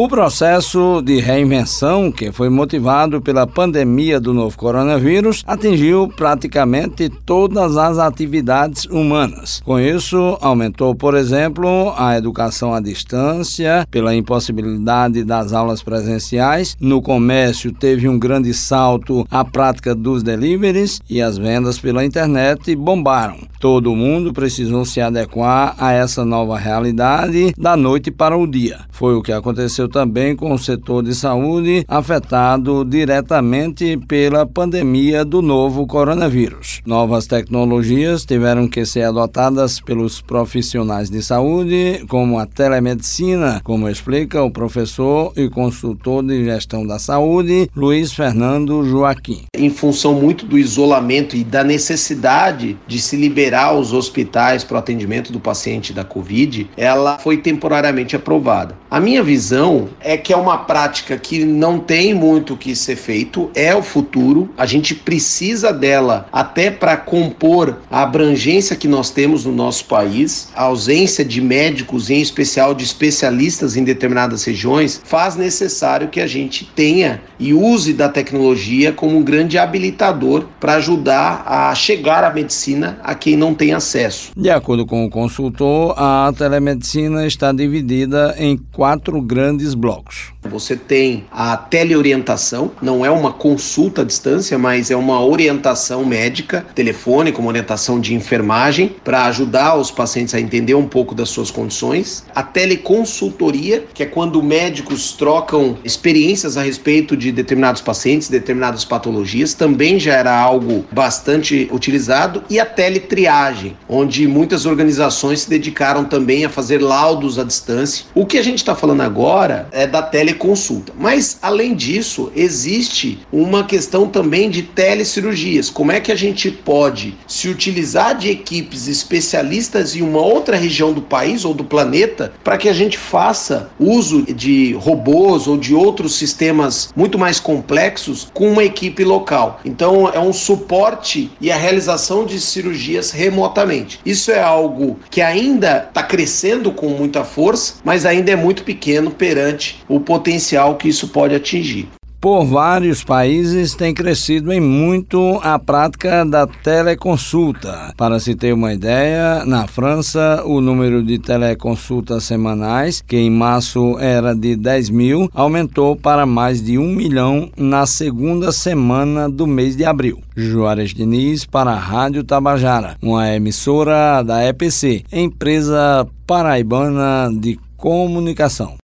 O processo de reinvenção, que foi motivado pela pandemia do novo coronavírus, atingiu praticamente todas as atividades humanas. Com isso, aumentou, por exemplo, a educação à distância, pela impossibilidade das aulas presenciais. No comércio, teve um grande salto a prática dos deliveries e as vendas pela internet bombaram. Todo mundo precisou se adequar a essa nova realidade da noite para o dia. Foi o que aconteceu também com o setor de saúde afetado diretamente pela pandemia do novo coronavírus. Novas tecnologias tiveram que ser adotadas pelos profissionais de saúde, como a telemedicina, como explica o professor e consultor de gestão da saúde, Luiz Fernando Joaquim. Em função muito do isolamento e da necessidade de se liberar os hospitais para o atendimento do paciente da Covid, ela foi temporariamente aprovada. A minha visão é que é uma prática que não tem muito o que ser feito, é o futuro, a gente precisa dela até para compor a abrangência que nós temos no nosso país. A ausência de médicos, em especial de especialistas em determinadas regiões, faz necessário que a gente tenha e use da tecnologia como um grande habilitador para ajudar a chegar à medicina a quem não tem acesso. De acordo com o consultor, a telemedicina está dividida em quatro grandes grandes blocos. Você tem a teleorientação, não é uma consulta à distância, mas é uma orientação médica, telefônica, uma orientação de enfermagem, para ajudar os pacientes a entender um pouco das suas condições. A teleconsultoria, que é quando médicos trocam experiências a respeito de determinados pacientes, determinadas patologias, também já era algo bastante utilizado. E a teletriagem, onde muitas organizações se dedicaram também a fazer laudos à distância. O que a gente está falando agora é da teleconsulta. Mas, além disso, existe uma questão também de telecirurgias. Como é que a gente pode se utilizar de equipes especialistas em uma outra região do país ou do planeta para que a gente faça uso de robôs ou de outros sistemas muito mais complexos com uma equipe local? Então, é um suporte e a realização de cirurgias remotamente. Isso é algo que ainda está crescendo com muita força, mas ainda é muito pequeno perante o potencial que isso pode atingir. Por vários países tem crescido em muito a prática da teleconsulta. Para se ter uma ideia, na França, o número de teleconsultas semanais, que em março era de 10 mil, aumentou para mais de um milhão na segunda semana do mês de abril. Juarez Diniz para a Rádio Tabajara, uma emissora da EPC, empresa paraibana de comunicação.